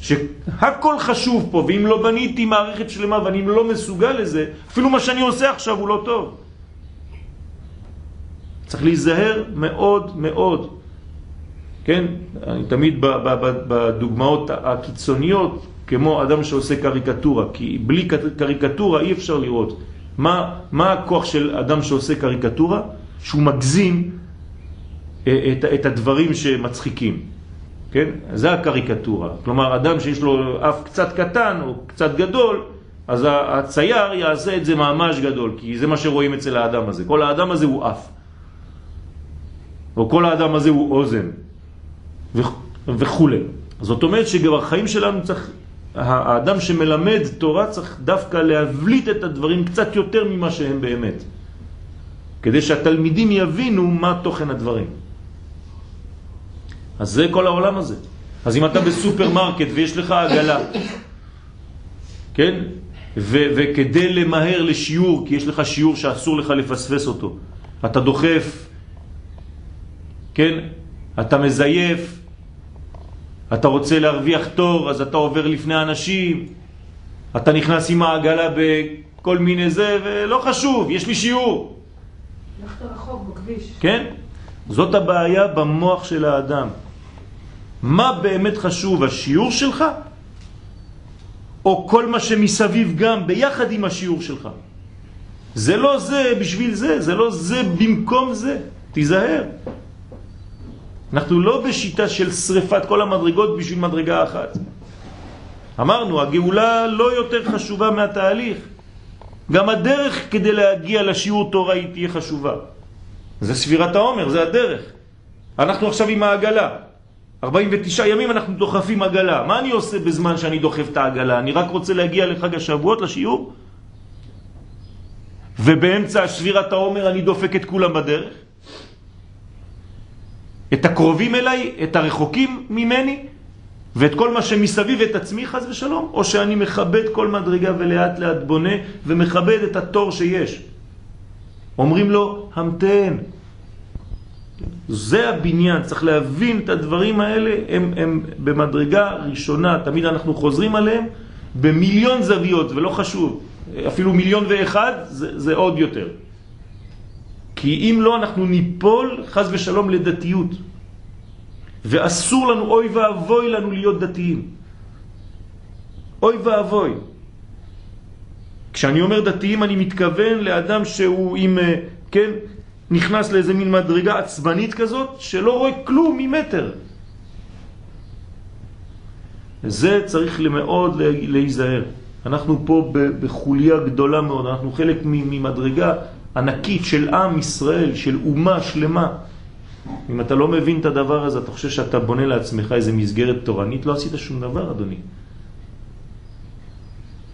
שהכל חשוב פה, ואם לא בניתי מערכת שלמה ואני לא מסוגל לזה, אפילו מה שאני עושה עכשיו הוא לא טוב. צריך להיזהר מאוד מאוד. כן? אני תמיד בדוגמאות הקיצוניות, כמו אדם שעושה קריקטורה, כי בלי קריקטורה אי אפשר לראות. מה, מה הכוח של אדם שעושה קריקטורה? שהוא מגזים אה, את, את הדברים שמצחיקים. כן? זה הקריקטורה. כלומר, אדם שיש לו אף קצת קטן או קצת גדול, אז הצייר יעשה את זה ממש גדול, כי זה מה שרואים אצל האדם הזה. כל האדם הזה הוא אף. או כל האדם הזה הוא אוזן. וכו'. זאת אומרת שבחיים שלנו צריך, האדם שמלמד תורה צריך דווקא להבליט את הדברים קצת יותר ממה שהם באמת. כדי שהתלמידים יבינו מה תוכן הדברים. אז זה כל העולם הזה. אז אם אתה בסופרמרקט ויש לך עגלה, כן? ו- וכדי למהר לשיעור, כי יש לך שיעור שאסור לך לפספס אותו, אתה דוחף, כן? אתה מזייף, אתה רוצה להרוויח תור, אז אתה עובר לפני אנשים, אתה נכנס עם העגלה בכל מיני זה, ולא חשוב, יש לי שיעור. הלכת רחוק בכביש. כן? זאת הבעיה במוח של האדם. מה באמת חשוב, השיעור שלך? או כל מה שמסביב גם ביחד עם השיעור שלך? זה לא זה בשביל זה, זה לא זה במקום זה. תיזהר. אנחנו לא בשיטה של שריפת כל המדרגות בשביל מדרגה אחת. אמרנו, הגאולה לא יותר חשובה מהתהליך. גם הדרך כדי להגיע לשיעור תורה היא תהיה חשובה. זה ספירת העומר, זה הדרך. אנחנו עכשיו עם העגלה. 49 ימים אנחנו דוחפים עגלה. מה אני עושה בזמן שאני דוחף את העגלה? אני רק רוצה להגיע לחג השבועות, לשיעור? ובאמצע שבירת העומר אני דופק את כולם בדרך? את הקרובים אליי, את הרחוקים ממני, ואת כל מה שמסביב את עצמי חז ושלום, או שאני מכבד כל מדרגה ולאט לאט בונה ומכבד את התור שיש. אומרים לו, המתן. זה הבניין, צריך להבין את הדברים האלה, הם, הם במדרגה ראשונה, תמיד אנחנו חוזרים עליהם במיליון זוויות, ולא חשוב, אפילו מיליון ואחד זה, זה עוד יותר. כי אם לא, אנחנו ניפול חז ושלום לדתיות. ואסור לנו, אוי ואבוי לנו להיות דתיים. אוי ואבוי. כשאני אומר דתיים אני מתכוון לאדם שהוא עם, אה, כן, נכנס לאיזה מין מדרגה עצבנית כזאת שלא רואה כלום ממטר. זה צריך מאוד להיזהר. אנחנו פה בחוליה גדולה מאוד, אנחנו חלק ממדרגה ענקית של עם ישראל, של אומה שלמה. אם אתה לא מבין את הדבר הזה, אתה חושב שאתה בונה לעצמך איזה מסגרת תורנית, לא עשית שום דבר, אדוני.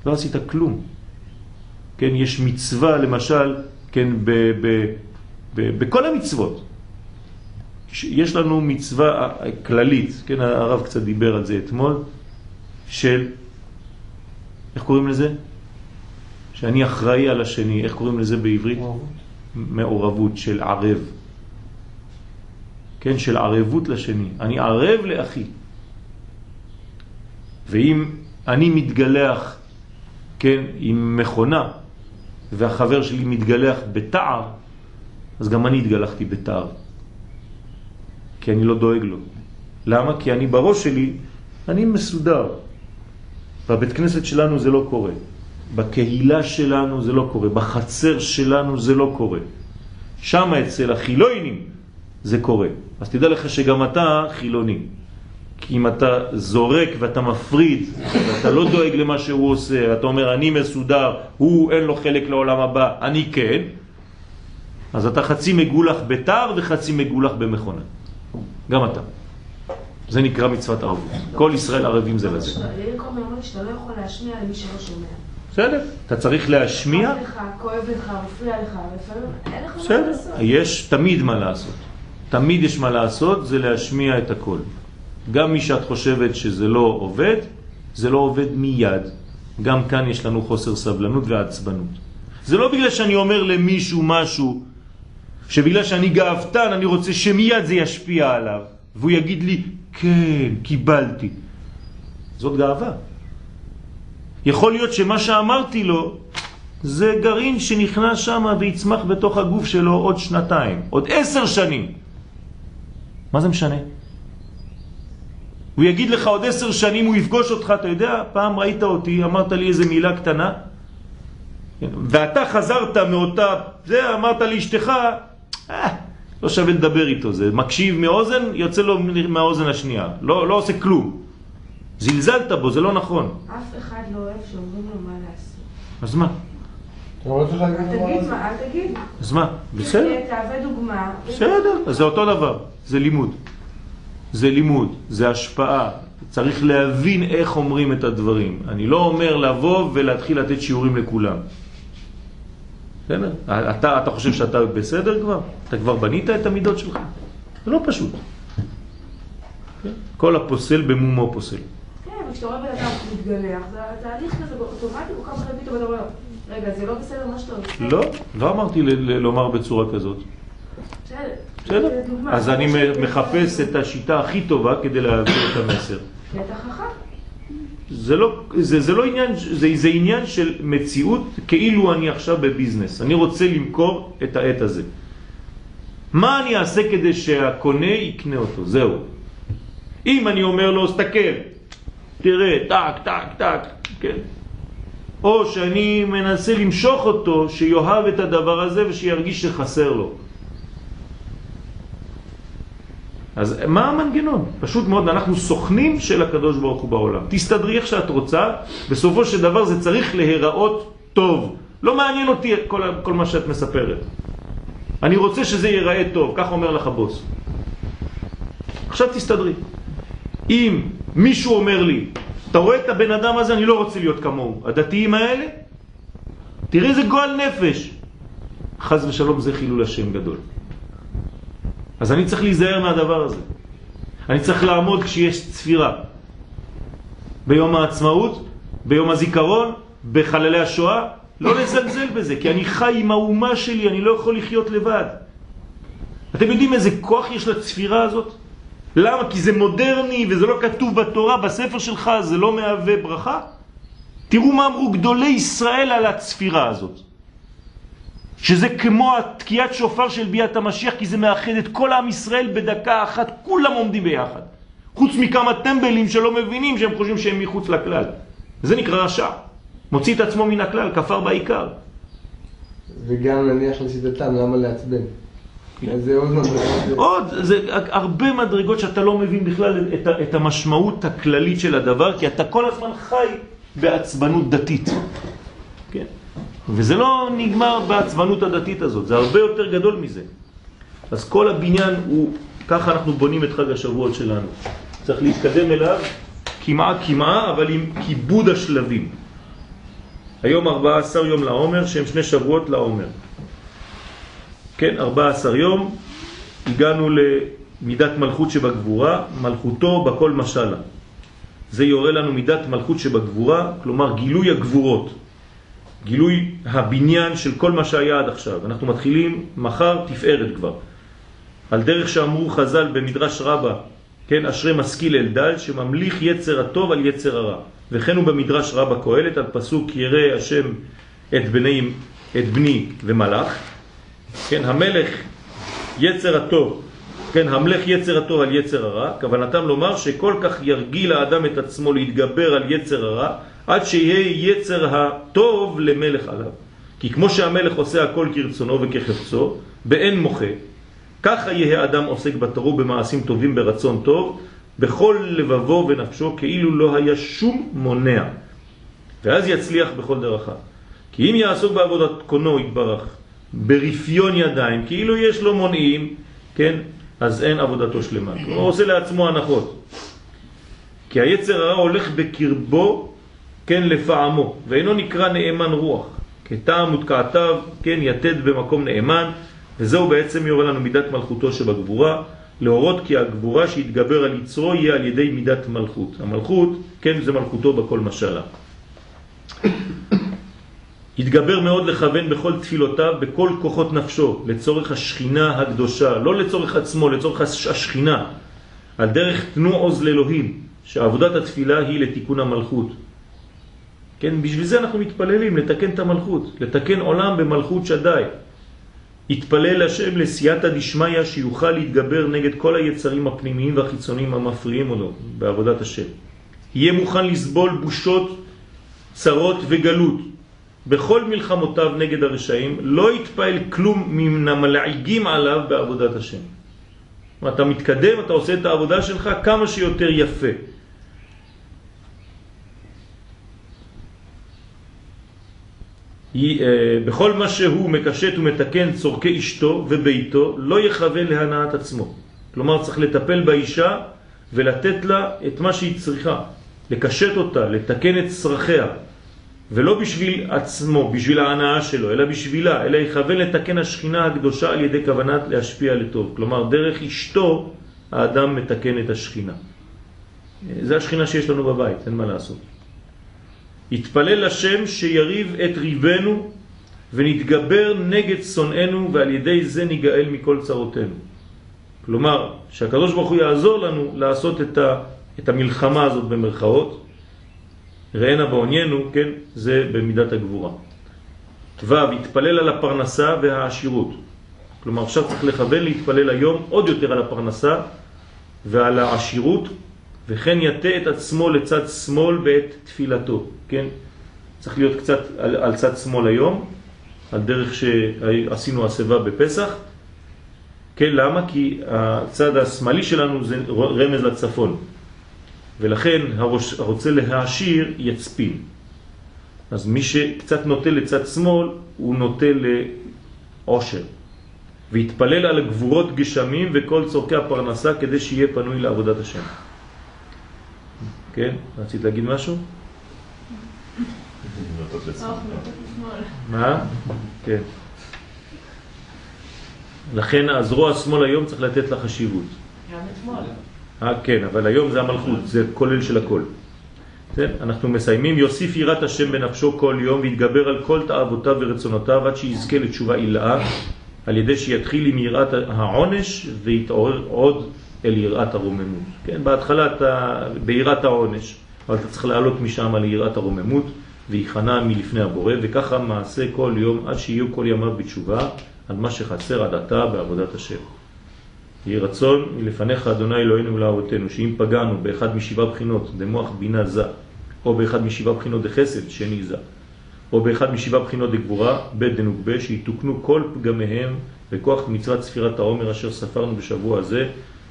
לא עשית כלום. כן, יש מצווה, למשל, כן, ב, ב, ב, בכל המצוות. יש לנו מצווה כללית, כן, הרב קצת דיבר על זה אתמול, של, איך קוראים לזה? שאני אחראי על השני, איך קוראים לזה בעברית? מעורבות של ערב. כן, של ערבות לשני. אני ערב לאחי. ואם אני מתגלח, כן, עם מכונה, והחבר שלי מתגלח בתער, אז גם אני התגלחתי בתער. כי אני לא דואג לו. למה? כי אני בראש שלי, אני מסודר. בבית כנסת שלנו זה לא קורה. בקהילה שלנו זה לא קורה. בחצר שלנו זה לא קורה. שם אצל החילונים זה קורה. אז תדע לך שגם אתה חילוני. כי אם אתה זורק ואתה מפריד, ואתה לא דואג למה שהוא עושה, אתה אומר אני מסודר, הוא אין לו חלק לעולם הבא, אני כן, אז אתה חצי מגולח בתר וחצי מגולח במכונה. גם אתה. זה נקרא מצוות ערבות. כל ישראל ערבים זה לזה. שאתה לא יכול להשמיע למי שלא שומע. בסדר, אתה צריך להשמיע. כואב לך, כואב לך, מפריע לך, אין לך לעשות. יש תמיד מה לעשות. תמיד יש מה לעשות, זה להשמיע את הכל. גם מי שאת חושבת שזה לא עובד, זה לא עובד מיד. גם כאן יש לנו חוסר סבלנות ועצבנות. זה לא בגלל שאני אומר למישהו משהו, שבגלל שאני גאוותן אני רוצה שמיד זה ישפיע עליו, והוא יגיד לי, כן, קיבלתי. זאת גאווה. יכול להיות שמה שאמרתי לו זה גרעין שנכנס שם ויצמח בתוך הגוף שלו עוד שנתיים, עוד עשר שנים. מה זה משנה? הוא יגיד לך עוד עשר שנים, הוא יפגוש אותך, אתה יודע, פעם ראית אותי, אמרת לי איזה מילה קטנה, ואתה חזרת מאותה, זה, אמרת לאשתך, אה, לא שווה לדבר איתו, זה מקשיב מאוזן, יוצא לו מהאוזן השנייה, לא, לא עושה כלום. זלזלת בו, זה לא נכון. אף אחד לא אוהב שאומרים לו מה לעשות. אז מה? תגיד מה, אל תגיד. אז מה? בסדר. תהווה דוגמה. בסדר, אז זה אותו דבר, זה לימוד. זה לימוד, זה השפעה. צריך להבין איך אומרים את הדברים. אני לא אומר לבוא ולהתחיל לתת שיעורים לכולם. בסדר? אתה, אתה חושב שאתה בסדר כבר? אתה כבר בנית את המידות שלך? זה לא פשוט. כן? כל הפוסל במומו פוסל. וכשאתה רואה בן אדם מתגלח, זה תהליך כזה אוטומטי, הוא כמה חייבים ואתה אומר, רגע, זה לא בסדר מה שאתה עושה? לא, לא אמרתי לומר בצורה כזאת. בסדר. אז אני מחפש את השיטה הכי טובה כדי להעביר את המסר. כי אתה חכם. זה לא, זה, זה לא עניין, זה, זה עניין של מציאות כאילו אני עכשיו בביזנס. אני רוצה למכור את העת הזה. מה אני אעשה כדי שהקונה יקנה אותו? זהו. אם אני אומר לו, סתכל, תראה, טק, טק, טק, כן? או שאני מנסה למשוך אותו, שיאהב את הדבר הזה ושירגיש שחסר לו. אז מה המנגנון? פשוט מאוד, אנחנו סוכנים של הקדוש ברוך הוא בעולם. תסתדרי איך שאת רוצה, בסופו של דבר זה צריך להיראות טוב. לא מעניין אותי כל, כל מה שאת מספרת. אני רוצה שזה ייראה טוב, כך אומר לך בוס. עכשיו תסתדרי. אם מישהו אומר לי, אתה רואה את הבן אדם הזה, אני לא רוצה להיות כמוהו. הדתיים האלה, תראה איזה גועל נפש. חז ושלום זה חילול השם גדול. אז אני צריך להיזהר מהדבר הזה. אני צריך לעמוד כשיש צפירה. ביום העצמאות, ביום הזיכרון, בחללי השואה, לא לזלזל בזה, כי אני חי עם האומה שלי, אני לא יכול לחיות לבד. אתם יודעים איזה כוח יש לצפירה הזאת? למה? כי זה מודרני וזה לא כתוב בתורה, בספר שלך זה לא מהווה ברכה? תראו מה אמרו גדולי ישראל על הצפירה הזאת. שזה כמו התקיעת שופר של ביאת המשיח, כי זה מאחד את כל עם ישראל בדקה אחת, כולם עומדים ביחד. חוץ מכמה טמבלים שלא מבינים שהם חושבים שהם מחוץ לכלל. זה נקרא רשע. מוציא את עצמו מן הכלל, כפר בעיקר. וגם נניח לשיטתם, למה לעצבן? זה עוד מדרגות. עוד, זה הרבה מדרגות שאתה לא מבין בכלל את, את המשמעות הכללית של הדבר, כי אתה כל הזמן חי בעצבנות דתית. כן? וזה לא נגמר בעצבנות הדתית הזאת, זה הרבה יותר גדול מזה. אז כל הבניין הוא, ככה אנחנו בונים את חג השבועות שלנו. צריך להתקדם אליו כמעה כמעה, אבל עם כיבוד השלבים. היום 14 יום לעומר, שהם שני שבועות לעומר. כן, 14 יום, הגענו למידת מלכות שבגבורה, מלכותו בכל משלה. זה יורה לנו מידת מלכות שבגבורה, כלומר גילוי הגבורות, גילוי הבניין של כל מה שהיה עד עכשיו. אנחנו מתחילים מחר תפארת כבר. על דרך שאמרו חז"ל במדרש רבה, כן, אשרי משכיל אלדד שממליך יצר הטוב על יצר הרע. וכן הוא במדרש רבה קהלת על פסוק ירא השם את בני, את בני ומלאך. כן, המלך יצר הטוב, כן, המלך יצר הטוב על יצר הרע, כוונתם לומר שכל כך ירגיל האדם את עצמו להתגבר על יצר הרע, עד שיהיה יצר הטוב למלך עליו. כי כמו שהמלך עושה הכל כרצונו וכחפצו, באין מוחה, ככה יהיה האדם עוסק בתורו במעשים טובים ברצון טוב, בכל לבבו ונפשו, כאילו לא היה שום מונע. ואז יצליח בכל דרכיו. כי אם יעסוק בעבודת קונו יתברך, ברפיון ידיים, כאילו יש לו מונעים, כן, אז אין עבודתו שלמה. הוא עושה לעצמו הנחות. כי היצר הרע הולך בקרבו, כן, לפעמו, ואינו נקרא נאמן רוח. כטעם ותקעתיו, כן, יתד במקום נאמן, וזהו בעצם יורה לנו מידת מלכותו שבגבורה, להורות כי הגבורה שיתגבר על יצרו יהיה על ידי מידת מלכות. המלכות, כן, זה מלכותו בכל משלה. יתגבר מאוד לכוון בכל תפילותיו, בכל כוחות נפשו, לצורך השכינה הקדושה, לא לצורך עצמו, לצורך השכינה, על דרך תנו עוז לאלוהים, שעבודת התפילה היא לתיקון המלכות. כן, בשביל זה אנחנו מתפללים, לתקן את המלכות, לתקן עולם במלכות שדי. יתפלל השם לסייעתא דשמיא שיוכל להתגבר נגד כל היצרים הפנימיים והחיצוניים המפריעים לו בעבודת השם. יהיה מוכן לסבול בושות, צרות וגלות. בכל מלחמותיו נגד הרשעים לא יתפעל כלום מן המלעיגים עליו בעבודת השם. אתה מתקדם, אתה עושה את העבודה שלך כמה שיותר יפה. בכל מה שהוא מקשט ומתקן צורכי אשתו וביתו לא יכוון להנאת עצמו. כלומר צריך לטפל באישה ולתת לה את מה שהיא צריכה, לקשט אותה, לתקן את צרכיה, ולא בשביל עצמו, בשביל ההנאה שלו, אלא בשבילה, אלא יכוון לתקן השכינה הקדושה על ידי כוונת להשפיע לטוב. כלומר דרך אשתו האדם מתקן את השכינה. זה השכינה שיש לנו בבית, אין מה לעשות. יתפלל השם שיריב את ריבנו ונתגבר נגד שונאינו ועל ידי זה ניגאל מכל צרותינו. כלומר, שהקדוש ברוך הוא יעזור לנו לעשות את, ה, את המלחמה הזאת במרכאות, ראינה בעוניינו, כן, זה במידת הגבורה. ו' יתפלל על הפרנסה והעשירות. כלומר, עכשיו צריך לכוון להתפלל היום עוד יותר על הפרנסה ועל העשירות, וכן יתה את עצמו לצד שמאל בעת תפילתו, כן? צריך להיות קצת על, על צד שמאל היום, על דרך שעשינו הסבה בפסח. כן, למה? כי הצד השמאלי שלנו זה רמז לצפון, ולכן הראש, הרוצה להעשיר יצפין. אז מי שקצת נוטה לצד שמאל, הוא נוטה לעושר. והתפלל על גבורות גשמים וכל צורכי הפרנסה כדי שיהיה פנוי לעבודת השם. כן? רצית להגיד משהו? מה? כן. לכן הזרוע השמאל היום צריך לתת לה חשיבות. גם אתמול. אה, כן, אבל היום זה המלכות, זה כולל של הכל. כן? אנחנו מסיימים, יוסיף יראת השם בנפשו כל יום ויתגבר על כל תאוותיו ורצונותיו עד שיזכה לתשובה עילאה על ידי שיתחיל עם יראת העונש ויתעורר עוד אל יראת הרוממות. כן, בהתחלה אתה ביראת העונש, אבל אתה צריך לעלות משם ליראת הרוממות ויחנה מלפני הבורא, וככה מעשה כל יום עד שיהיו כל ימיו בתשובה על מה שחסר עד עתה בעבודת השם. יהי רצון מלפניך אדוני אלוהינו ולאבותינו, שאם פגענו באחד משבעה בחינות דמוח בינה זה, או באחד משבעה בחינות דחסד שני זה, או באחד משבעה בחינות דגבורה, בית דנוגבה, שיתוקנו כל פגמיהם בכוח מצוות ספירת העומר אשר ספרנו בשבוע הזה,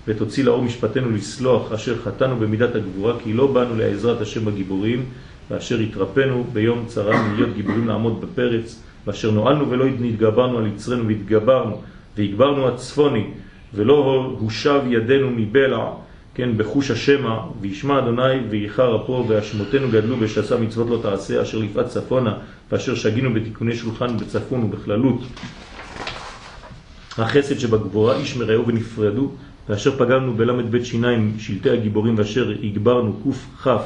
ותוציא לאור משפטנו לסלוח אשר חטאנו במידת הגבורה, כי לא באנו לעזרת השם בגיבורים, ואשר התרפאנו ביום צרה להיות גיבורים לעמוד בפרץ, ואשר נועלנו ולא נתגברנו על יצרנו והתגברנו, והגברנו הצפוני, ולא הושב ידינו מבלע, כן, בחוש השמע, וישמע אדוני ויחר אפו, והשמותינו גדלו ושעשה מצוות לא תעשה, אשר לפעת צפונה, ואשר שגינו בתיקוני שולחן בצפון ובכללות. החסד שבגבורה איש מרעהו ונפרדו, ואשר פגמנו בלמד בית שיניים שלטי הגיבורים, ואשר הגברנו חף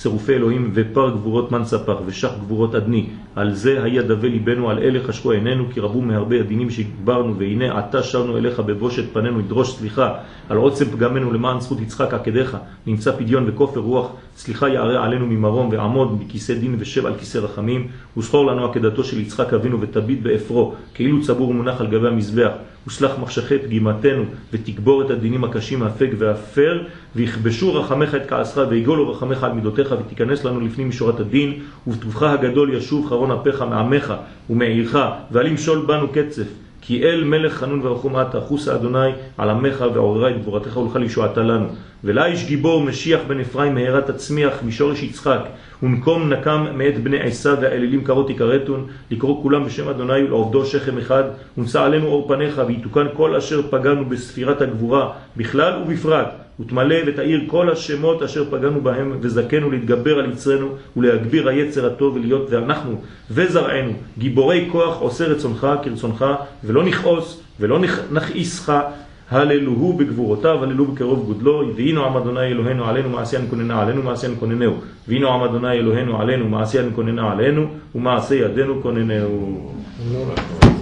צירופי אלוהים ופר גבורות מן ספח ושח גבורות אדני. על זה היה דווה ליבנו, על אלה חשכו עינינו, כי רבו מהרבה הדינים שהגברנו, והנה עתה שרנו אליך בבושת פנינו, לדרוש סליחה על עוצם פגמנו למען זכות יצחק עקדיך. נמצא פדיון וכופר רוח, סליחה יערה עלינו ממרום, ועמוד בכיסא דין ושב על כיסא רחמים, וזכור לנו עקדתו של יצחק אבינו ותביט באפרו, כאילו צבור מונח על גבי המזבח. וסלח מחשכי פגימתנו, ותגבור את הדינים הקשים האפק והאפר, ויכבשו רחמך את כעסך, ויגולו רחמך על מידותיך, ותיכנס לנו לפנים משורת הדין, ובטובך הגדול ישוב חרון אפיך מעמך ומעירך, ואל ימשול בנו קצף. כי אל מלך חנון ורחום אתה, חוסה אדוני על עמך ועוררה את גבורתך ולך לישועתה לנו. ולה איש גיבור משיח בן אפרים מהרה תצמיח משורש יצחק, ונקום נקם מאת בני עשה והאלילים קרות יכרתון, לקרוא כולם בשם אדוני ולעובדו שכם אחד, ונשא עלינו אור פניך, ויתוקן כל אשר פגענו בספירת הגבורה, בכלל ובפרט, ותמלא ותאיר כל השמות אשר פגענו בהם, וזכנו להתגבר על יצרנו ולהגביר היצר הטוב ולהיות ואנחנו וזרענו גיבורי כוח עושה רצונך כרצונך, ולא נכעוס ולא נכעיסך הללוהו בגבורותיו, הללוהו בקרוב גודלו, והינו עם אדוני אלוהינו עלינו מעשיין כוננה עלינו מעשיין כוננהו, והינו עם אדוני אלוהינו עלינו מעשיין כוננה עלינו, ומעשה ידינו כוננהו. לא.